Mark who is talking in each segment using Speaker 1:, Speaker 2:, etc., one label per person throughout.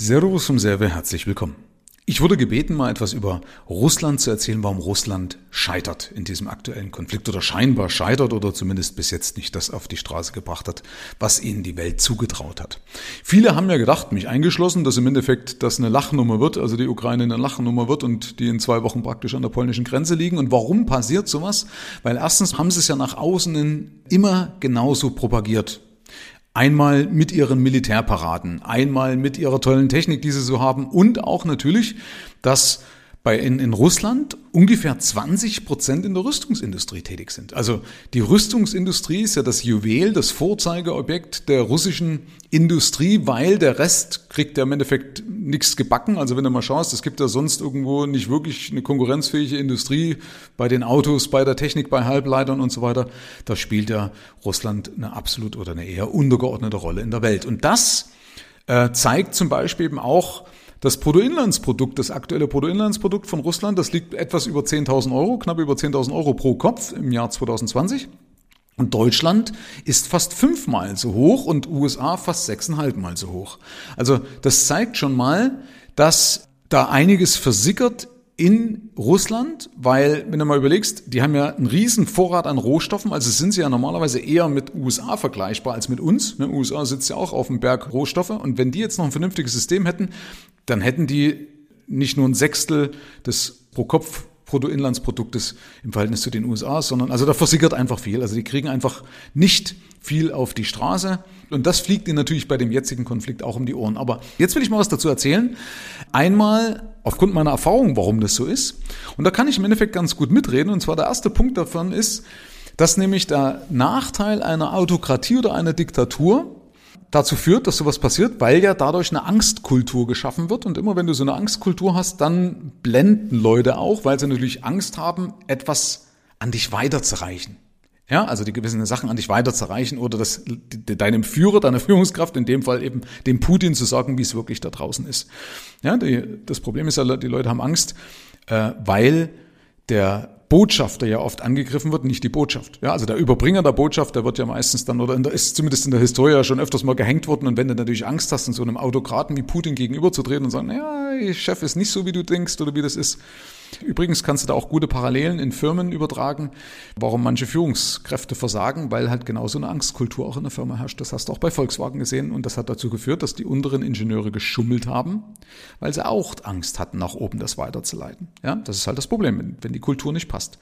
Speaker 1: Servus vom Serve, herzlich willkommen. Ich wurde gebeten, mal etwas über Russland zu erzählen, warum Russland scheitert in diesem aktuellen Konflikt oder scheinbar scheitert oder zumindest bis jetzt nicht das auf die Straße gebracht hat, was ihnen die Welt zugetraut hat. Viele haben ja gedacht, mich eingeschlossen, dass im Endeffekt das eine Lachnummer wird, also die Ukraine eine Lachnummer wird und die in zwei Wochen praktisch an der polnischen Grenze liegen. Und warum passiert sowas? Weil erstens haben sie es ja nach außen immer genauso propagiert Einmal mit ihren Militärparaden, einmal mit ihrer tollen Technik, die sie so haben und auch natürlich, dass bei in, in Russland ungefähr 20 Prozent in der Rüstungsindustrie tätig sind. Also die Rüstungsindustrie ist ja das Juwel, das Vorzeigeobjekt der russischen Industrie, weil der Rest kriegt ja im Endeffekt nichts gebacken. Also wenn du mal schaust, es gibt ja sonst irgendwo nicht wirklich eine konkurrenzfähige Industrie bei den Autos, bei der Technik, bei Halbleitern und so weiter. Da spielt ja Russland eine absolut oder eine eher untergeordnete Rolle in der Welt. Und das äh, zeigt zum Beispiel eben auch, das Bruttoinlandsprodukt, das aktuelle Bruttoinlandsprodukt von Russland, das liegt etwas über 10.000 Euro, knapp über 10.000 Euro pro Kopf im Jahr 2020. Und Deutschland ist fast fünfmal so hoch und USA fast sechseinhalb Mal so hoch. Also das zeigt schon mal, dass da einiges versickert in Russland, weil, wenn du mal überlegst, die haben ja einen riesen Vorrat an Rohstoffen, also sind sie ja normalerweise eher mit USA vergleichbar als mit uns. Ne, USA sitzt ja auch auf dem Berg Rohstoffe und wenn die jetzt noch ein vernünftiges System hätten, dann hätten die nicht nur ein Sechstel des pro Kopf Bruttoinlandsproduktes im Verhältnis zu den USA, sondern also da versickert einfach viel. Also die kriegen einfach nicht viel auf die Straße. Und das fliegt ihnen natürlich bei dem jetzigen Konflikt auch um die Ohren. Aber jetzt will ich mal was dazu erzählen. Einmal aufgrund meiner Erfahrung, warum das so ist. Und da kann ich im Endeffekt ganz gut mitreden. Und zwar der erste Punkt davon ist, dass nämlich der Nachteil einer Autokratie oder einer Diktatur dazu führt, dass sowas passiert, weil ja dadurch eine Angstkultur geschaffen wird. Und immer wenn du so eine Angstkultur hast, dann blenden Leute auch, weil sie natürlich Angst haben, etwas an dich weiterzureichen. Ja, also die gewissen Sachen an dich weiterzureichen oder das, deinem Führer, deiner Führungskraft, in dem Fall eben dem Putin zu sagen, wie es wirklich da draußen ist. Ja, die, das Problem ist ja, die Leute haben Angst, äh, weil der Botschafter ja oft angegriffen wird, nicht die Botschaft. Ja, also der Überbringer der Botschaft, der wird ja meistens dann oder der, ist zumindest in der Historie ja schon öfters mal gehängt worden. Und wenn du natürlich Angst hast, in so einem Autokraten wie Putin gegenüberzutreten und sagen, ja, Chef ist nicht so, wie du denkst oder wie das ist, Übrigens kannst du da auch gute Parallelen in Firmen übertragen, warum manche Führungskräfte versagen, weil halt genauso eine Angstkultur auch in der Firma herrscht. Das hast du auch bei Volkswagen gesehen und das hat dazu geführt, dass die unteren Ingenieure geschummelt haben, weil sie auch Angst hatten, nach oben das weiterzuleiten. Ja, das ist halt das Problem, wenn die Kultur nicht passt.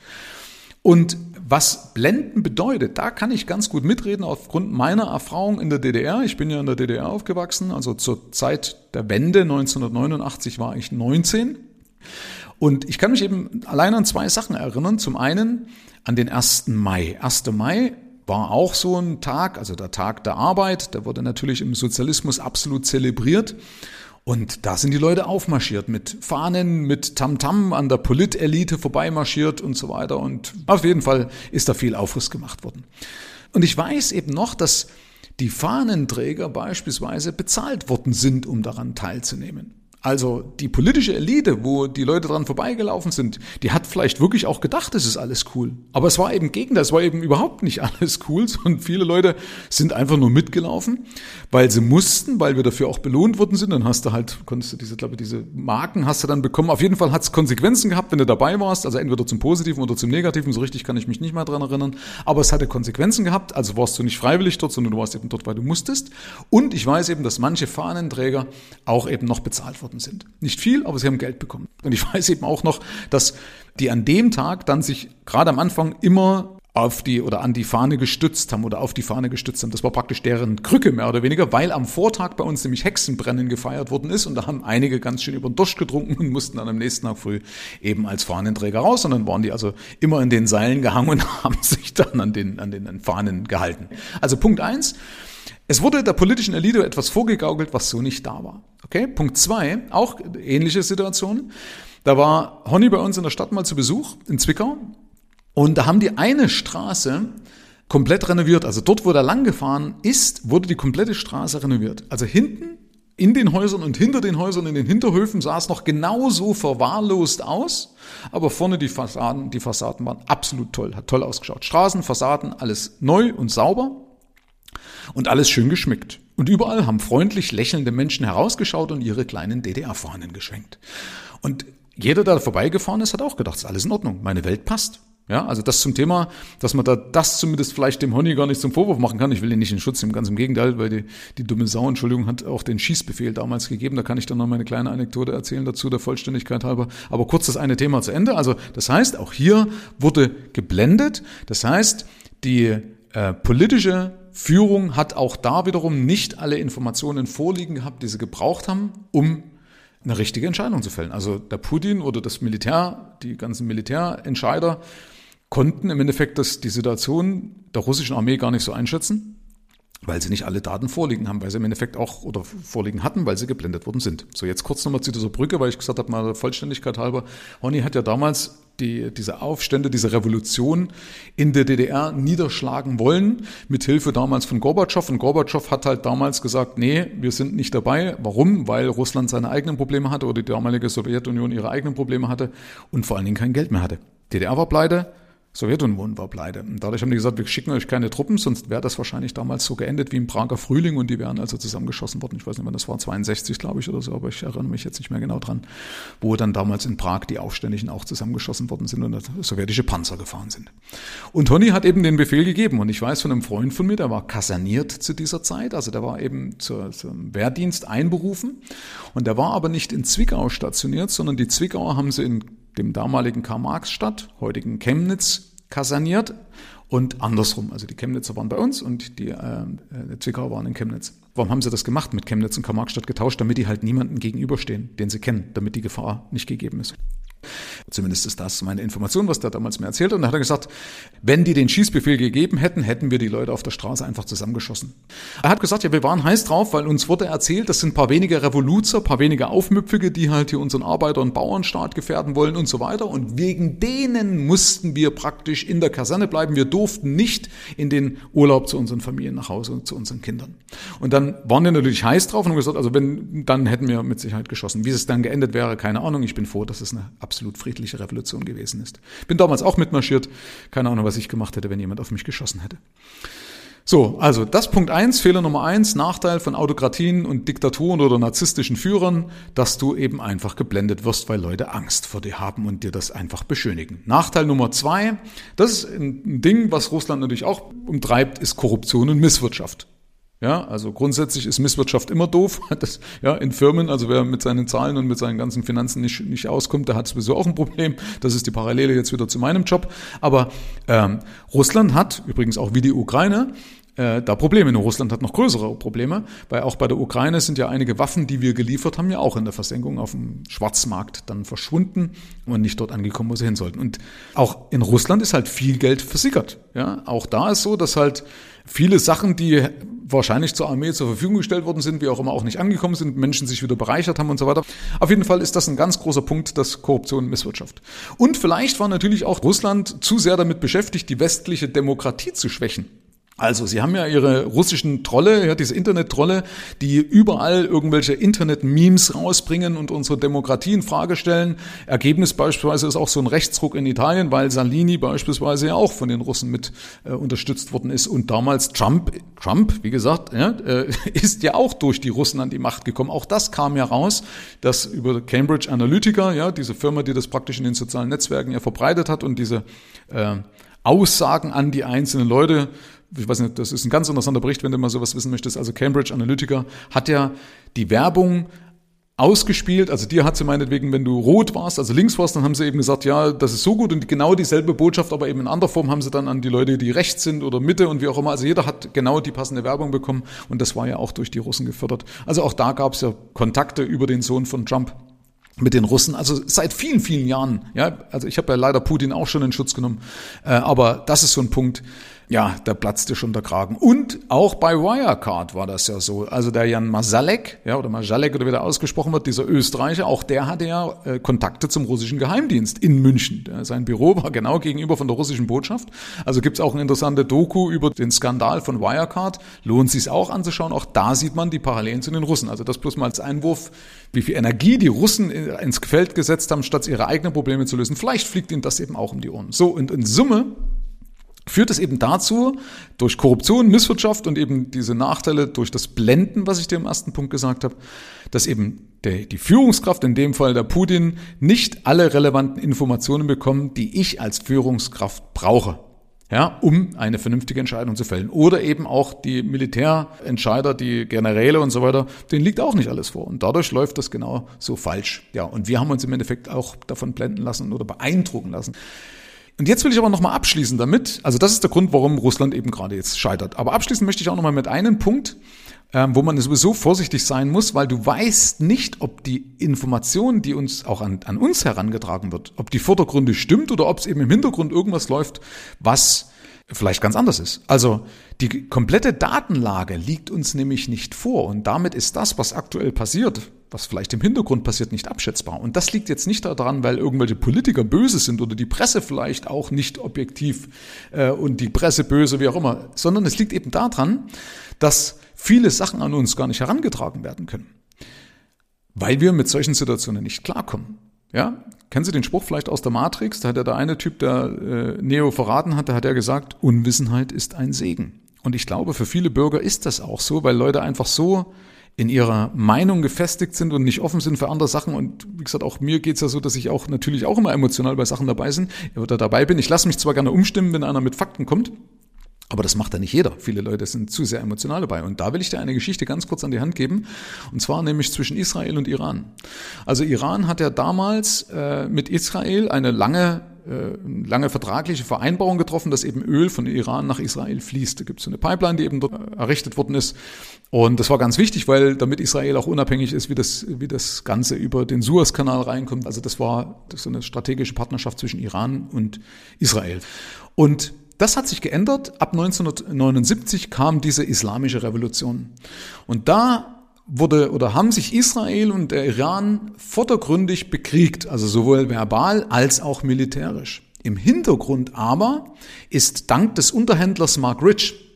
Speaker 1: Und was Blenden bedeutet, da kann ich ganz gut mitreden aufgrund meiner Erfahrung in der DDR. Ich bin ja in der DDR aufgewachsen, also zur Zeit der Wende 1989 war ich 19 und ich kann mich eben allein an zwei Sachen erinnern. Zum einen an den 1. Mai. 1. Mai war auch so ein Tag, also der Tag der Arbeit, der wurde natürlich im Sozialismus absolut zelebriert. Und da sind die Leute aufmarschiert mit Fahnen, mit Tamtam -Tam an der Politelite vorbeimarschiert und so weiter. Und auf jeden Fall ist da viel Aufriss gemacht worden. Und ich weiß eben noch, dass die Fahnenträger beispielsweise bezahlt worden sind, um daran teilzunehmen. Also die politische Elite, wo die Leute dran vorbeigelaufen sind, die hat vielleicht wirklich auch gedacht, es ist alles cool. Aber es war eben Gegner, es war eben überhaupt nicht alles cool, sondern viele Leute sind einfach nur mitgelaufen, weil sie mussten, weil wir dafür auch belohnt worden sind. Dann hast du halt, konntest du diese, glaube ich, diese Marken hast du dann bekommen. Auf jeden Fall hat es Konsequenzen gehabt, wenn du dabei warst, also entweder zum Positiven oder zum Negativen. So richtig kann ich mich nicht mehr dran erinnern. Aber es hatte Konsequenzen gehabt, also warst du nicht freiwillig dort, sondern du warst eben dort, weil du musstest. Und ich weiß eben, dass manche Fahnenträger auch eben noch bezahlt wurden worden sind. Nicht viel, aber sie haben Geld bekommen. Und ich weiß eben auch noch, dass die an dem Tag dann sich gerade am Anfang immer auf die oder an die Fahne gestützt haben oder auf die Fahne gestützt haben. Das war praktisch deren Krücke mehr oder weniger, weil am Vortag bei uns nämlich Hexenbrennen gefeiert worden ist und da haben einige ganz schön über den Dusch getrunken und mussten dann am nächsten Tag früh eben als Fahnenträger raus und dann waren die also immer in den Seilen gehangen und haben sich dann an den, an den Fahnen gehalten. Also Punkt eins. Es wurde der politischen Elite etwas vorgegaukelt, was so nicht da war. Okay? Punkt zwei, auch ähnliche Situation. Da war Honey bei uns in der Stadt mal zu Besuch in Zwickau und da haben die eine Straße komplett renoviert. Also dort, wo der lang gefahren ist, wurde die komplette Straße renoviert. Also hinten in den Häusern und hinter den Häusern in den Hinterhöfen sah es noch genauso verwahrlost aus, aber vorne die Fassaden, die Fassaden waren absolut toll, hat toll ausgeschaut. Straßen, Fassaden, alles neu und sauber und alles schön geschmückt. Und überall haben freundlich lächelnde Menschen herausgeschaut und ihre kleinen DDR-Fahnen geschwenkt. Und jeder, der vorbeigefahren ist, hat auch gedacht, ist alles in Ordnung, meine Welt passt. Ja, also das zum Thema, dass man da das zumindest vielleicht dem Honey gar nicht zum Vorwurf machen kann. Ich will ihn nicht in Schutz nehmen, ganz im Gegenteil, weil die, die dumme Sau, Entschuldigung, hat auch den Schießbefehl damals gegeben. Da kann ich dann noch meine kleine Anekdote erzählen dazu, der Vollständigkeit halber. Aber kurz das eine Thema zu Ende. Also das heißt, auch hier wurde geblendet. Das heißt, die äh, politische Führung hat auch da wiederum nicht alle Informationen vorliegen gehabt, die sie gebraucht haben, um eine richtige Entscheidung zu fällen. Also der Putin oder das Militär, die ganzen Militärentscheider konnten im Endeffekt das, die Situation der russischen Armee gar nicht so einschätzen weil sie nicht alle Daten vorliegen haben, weil sie im Endeffekt auch oder vorliegen hatten, weil sie geblendet worden sind. So, jetzt kurz nochmal zu dieser Brücke, weil ich gesagt habe, mal Vollständigkeit halber. Horny hat ja damals die, diese Aufstände, diese Revolution in der DDR niederschlagen wollen, mit Hilfe damals von Gorbatschow. Und Gorbatschow hat halt damals gesagt, nee, wir sind nicht dabei. Warum? Weil Russland seine eigenen Probleme hatte oder die damalige Sowjetunion ihre eigenen Probleme hatte und vor allen Dingen kein Geld mehr hatte. DDR war pleite, Sowjetunion war pleite. Und dadurch haben die gesagt, wir schicken euch keine Truppen, sonst wäre das wahrscheinlich damals so geendet wie im Prager Frühling und die wären also zusammengeschossen worden. Ich weiß nicht, wann das war, 62 glaube ich oder so, aber ich erinnere mich jetzt nicht mehr genau dran, wo dann damals in Prag die Aufständischen auch zusammengeschossen worden sind und sowjetische Panzer gefahren sind. Und Tony hat eben den Befehl gegeben und ich weiß von einem Freund von mir, der war kaserniert zu dieser Zeit, also der war eben zur, zum Wehrdienst einberufen und der war aber nicht in Zwickau stationiert, sondern die Zwickauer haben sie in dem damaligen Karl-Marx-Stadt, heutigen Chemnitz, kaserniert und andersrum. Also die Chemnitzer waren bei uns und die äh, Zwickauer waren in Chemnitz. Warum haben sie das gemacht mit Chemnitz und Karl-Marx-Stadt getauscht? Damit die halt niemanden gegenüberstehen, den sie kennen, damit die Gefahr nicht gegeben ist. Zumindest ist das meine Information, was der damals mir erzählt. Und dann hat er gesagt, wenn die den Schießbefehl gegeben hätten, hätten wir die Leute auf der Straße einfach zusammengeschossen. Er hat gesagt, ja, wir waren heiß drauf, weil uns wurde erzählt, das sind paar wenige Revoluzer, paar wenige Aufmüpfige, die halt hier unseren Arbeiter- und Bauernstaat gefährden wollen und so weiter. Und wegen denen mussten wir praktisch in der Kaserne bleiben. Wir durften nicht in den Urlaub zu unseren Familien nach Hause und zu unseren Kindern. Und dann waren wir natürlich heiß drauf und haben gesagt, also wenn, dann hätten wir mit Sicherheit geschossen. Wie es dann geendet wäre, keine Ahnung. Ich bin froh, dass es eine absolut friedliche Revolution gewesen ist. Bin damals auch mitmarschiert. Keine Ahnung, was ich gemacht hätte, wenn jemand auf mich geschossen hätte. So, also das Punkt eins, Fehler Nummer eins, Nachteil von Autokratien und Diktaturen oder narzisstischen Führern, dass du eben einfach geblendet wirst, weil Leute Angst vor dir haben und dir das einfach beschönigen. Nachteil Nummer zwei, das ist ein Ding, was Russland natürlich auch umtreibt, ist Korruption und Misswirtschaft. Ja, also grundsätzlich ist Misswirtschaft immer doof. Das, ja, in Firmen, also wer mit seinen Zahlen und mit seinen ganzen Finanzen nicht, nicht auskommt, der hat sowieso auch ein Problem. Das ist die Parallele jetzt wieder zu meinem Job. Aber ähm, Russland hat, übrigens auch wie die Ukraine, äh, da Probleme. Nur Russland hat noch größere Probleme, weil auch bei der Ukraine sind ja einige Waffen, die wir geliefert haben, ja auch in der Versenkung auf dem Schwarzmarkt dann verschwunden und nicht dort angekommen, wo sie hin sollten. Und auch in Russland ist halt viel Geld versickert. Ja, auch da ist so, dass halt viele Sachen, die wahrscheinlich zur Armee zur Verfügung gestellt worden sind, wie auch immer auch nicht angekommen sind, Menschen sich wieder bereichert haben und so weiter. Auf jeden Fall ist das ein ganz großer Punkt, das Korruption und Misswirtschaft. Und vielleicht war natürlich auch Russland zu sehr damit beschäftigt, die westliche Demokratie zu schwächen. Also, Sie haben ja Ihre russischen Trolle, ja, diese Internet-Trolle, die überall irgendwelche Internet-Memes rausbringen und unsere Demokratie in Frage stellen. Ergebnis beispielsweise ist auch so ein Rechtsruck in Italien, weil Salini beispielsweise ja auch von den Russen mit äh, unterstützt worden ist. Und damals Trump, Trump, wie gesagt, ja, äh, ist ja auch durch die Russen an die Macht gekommen. Auch das kam ja raus, dass über Cambridge Analytica, ja, diese Firma, die das praktisch in den sozialen Netzwerken ja verbreitet hat und diese äh, Aussagen an die einzelnen Leute ich weiß nicht, das ist ein ganz interessanter Bericht, wenn du mal sowas wissen möchtest. Also Cambridge Analytica hat ja die Werbung ausgespielt. Also dir hat sie meinetwegen, wenn du rot warst, also links warst, dann haben sie eben gesagt, ja, das ist so gut und genau dieselbe Botschaft, aber eben in anderer Form haben sie dann an die Leute, die rechts sind oder Mitte und wie auch immer. Also jeder hat genau die passende Werbung bekommen und das war ja auch durch die Russen gefördert. Also auch da gab es ja Kontakte über den Sohn von Trump mit den Russen, also seit vielen, vielen Jahren. Ja, also ich habe ja leider Putin auch schon in Schutz genommen, äh, aber das ist so ein Punkt, ja, da platzte schon der Kragen. Und auch bei Wirecard war das ja so. Also der Jan Masalek, ja, oder Masalek oder wie der ausgesprochen wird, dieser Österreicher, auch der hatte ja äh, Kontakte zum russischen Geheimdienst in München. Sein Büro war genau gegenüber von der russischen Botschaft. Also gibt's auch eine interessante Doku über den Skandal von Wirecard. Lohnt sich auch anzuschauen. Auch da sieht man die Parallelen zu den Russen. Also das bloß mal als Einwurf, wie viel Energie die Russen ins Feld gesetzt haben, statt ihre eigenen Probleme zu lösen. Vielleicht fliegt ihnen das eben auch um die Ohren. So, und in Summe führt es eben dazu, durch Korruption, Misswirtschaft und eben diese Nachteile durch das Blenden, was ich dir im ersten Punkt gesagt habe, dass eben der, die Führungskraft, in dem Fall der Putin, nicht alle relevanten Informationen bekommt, die ich als Führungskraft brauche. Ja, um eine vernünftige Entscheidung zu fällen. Oder eben auch die Militärentscheider, die Generäle und so weiter, denen liegt auch nicht alles vor. Und dadurch läuft das genau so falsch. Ja, und wir haben uns im Endeffekt auch davon blenden lassen oder beeindrucken lassen. Und jetzt will ich aber nochmal abschließen damit, also das ist der Grund, warum Russland eben gerade jetzt scheitert. Aber abschließen möchte ich auch nochmal mit einem Punkt, ähm, wo man sowieso vorsichtig sein muss, weil du weißt nicht, ob die Information, die uns auch an, an uns herangetragen wird, ob die vordergründig stimmt oder ob es eben im Hintergrund irgendwas läuft, was vielleicht ganz anders ist. Also die komplette Datenlage liegt uns nämlich nicht vor und damit ist das, was aktuell passiert, was vielleicht im Hintergrund passiert, nicht abschätzbar. Und das liegt jetzt nicht daran, weil irgendwelche Politiker böse sind oder die Presse vielleicht auch nicht objektiv äh, und die Presse böse, wie auch immer, sondern es liegt eben daran, dass viele Sachen an uns gar nicht herangetragen werden können, weil wir mit solchen Situationen nicht klarkommen. Ja, kennen Sie den Spruch vielleicht aus der Matrix? Da hat ja der eine Typ, der äh, Neo verraten hat, da hat er gesagt, Unwissenheit ist ein Segen. Und ich glaube, für viele Bürger ist das auch so, weil Leute einfach so in ihrer Meinung gefestigt sind und nicht offen sind für andere Sachen. Und wie gesagt, auch mir geht's ja so, dass ich auch natürlich auch immer emotional bei Sachen dabei sind oder dabei bin. Ich lasse mich zwar gerne umstimmen, wenn einer mit Fakten kommt, aber das macht ja nicht jeder. Viele Leute sind zu sehr emotional dabei. Und da will ich dir eine Geschichte ganz kurz an die Hand geben. Und zwar nämlich zwischen Israel und Iran. Also Iran hat ja damals äh, mit Israel eine lange lange vertragliche Vereinbarung getroffen, dass eben Öl von Iran nach Israel fließt. Da gibt es eine Pipeline, die eben dort äh, errichtet worden ist. Und das war ganz wichtig, weil damit Israel auch unabhängig ist, wie das, wie das Ganze über den Suezkanal reinkommt. Also das war so eine strategische Partnerschaft zwischen Iran und Israel. Und das hat sich geändert. Ab 1979 kam diese islamische Revolution. Und da wurde oder haben sich Israel und der Iran vordergründig bekriegt, also sowohl verbal als auch militärisch. Im Hintergrund aber ist dank des Unterhändlers Mark Rich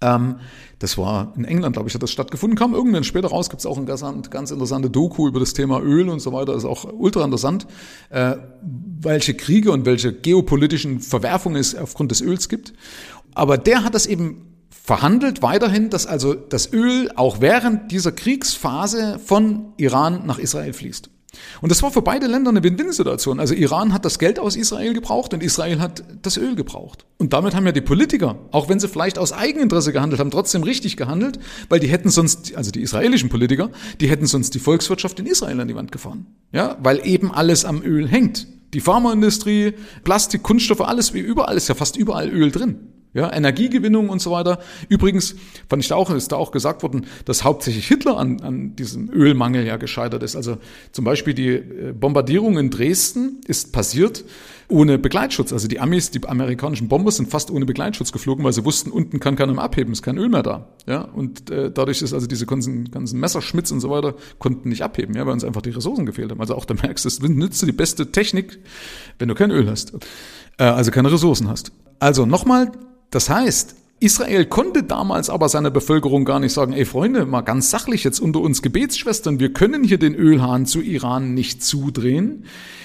Speaker 1: ähm, das war in England, glaube ich, hat das stattgefunden. Kam irgendwann später raus, gibt es auch ein ganz, ganz interessante Doku über das Thema Öl und so weiter. ist auch ultra interessant, äh, welche Kriege und welche geopolitischen Verwerfungen es aufgrund des Öls gibt. Aber der hat das eben verhandelt weiterhin, dass also das Öl auch während dieser Kriegsphase von Iran nach Israel fließt. Und das war für beide Länder eine Win-Win-Situation. Also Iran hat das Geld aus Israel gebraucht und Israel hat das Öl gebraucht. Und damit haben ja die Politiker, auch wenn sie vielleicht aus Eigeninteresse gehandelt haben, trotzdem richtig gehandelt, weil die hätten sonst, also die israelischen Politiker, die hätten sonst die Volkswirtschaft in Israel an die Wand gefahren. Ja, weil eben alles am Öl hängt. Die Pharmaindustrie, Plastik, Kunststoffe, alles wie überall ist ja fast überall Öl drin. Ja, Energiegewinnung und so weiter. Übrigens fand ich da auch, ist da auch gesagt worden, dass hauptsächlich Hitler an, an diesem Ölmangel ja gescheitert ist. Also zum Beispiel die äh, Bombardierung in Dresden ist passiert ohne Begleitschutz. Also die Amis, die amerikanischen Bomber sind fast ohne Begleitschutz geflogen, weil sie wussten, unten kann keiner mehr abheben, ist kein Öl mehr da. Ja, und äh, dadurch ist also diese ganzen, ganzen Messerschmitz und so weiter konnten nicht abheben, ja, weil uns einfach die Ressourcen gefehlt haben. Also auch da merkst du, es nützt die beste Technik, wenn du kein Öl hast. Äh, also keine Ressourcen hast. Also nochmal, das heißt, Israel konnte damals aber seiner Bevölkerung gar nicht sagen, ey Freunde, mal ganz sachlich jetzt unter uns Gebetsschwestern, wir können hier den Ölhahn zu Iran nicht zudrehen.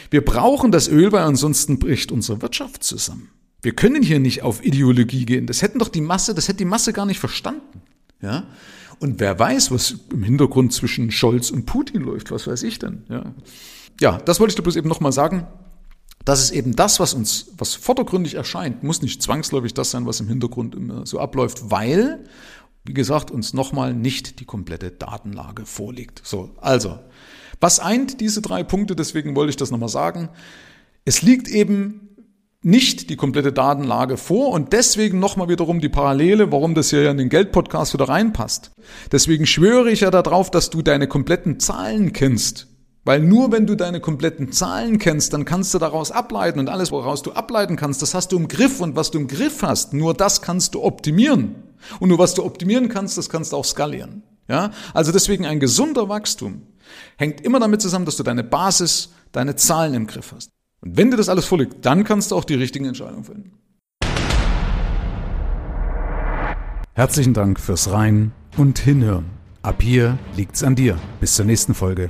Speaker 1: Wir brauchen das Öl, weil ansonsten bricht unsere Wirtschaft zusammen. Wir können hier nicht auf Ideologie gehen. Das hätten doch die Masse, das hätte die Masse gar nicht verstanden. Ja? Und wer weiß, was im Hintergrund zwischen Scholz und Putin läuft, was weiß ich denn? Ja, ja das wollte ich dir bloß eben nochmal sagen. Das ist eben das, was uns, was vordergründig erscheint, muss nicht zwangsläufig das sein, was im Hintergrund immer so abläuft, weil, wie gesagt, uns nochmal nicht die komplette Datenlage vorliegt. So, also, was eint diese drei Punkte? Deswegen wollte ich das nochmal sagen. Es liegt eben nicht die komplette Datenlage vor und deswegen nochmal wiederum die Parallele, warum das hier in den Geldpodcast wieder reinpasst. Deswegen schwöre ich ja darauf, dass du deine kompletten Zahlen kennst weil nur wenn du deine kompletten Zahlen kennst, dann kannst du daraus ableiten und alles, woraus du ableiten kannst, das hast du im Griff und was du im Griff hast, nur das kannst du optimieren. Und nur was du optimieren kannst, das kannst du auch skalieren. Ja? Also deswegen ein gesunder Wachstum hängt immer damit zusammen, dass du deine Basis, deine Zahlen im Griff hast. Und wenn dir das alles vorliegt, dann kannst du auch die richtigen Entscheidungen finden.
Speaker 2: Herzlichen Dank fürs Rein und Hinhören. Ab hier liegt's an dir. Bis zur nächsten Folge.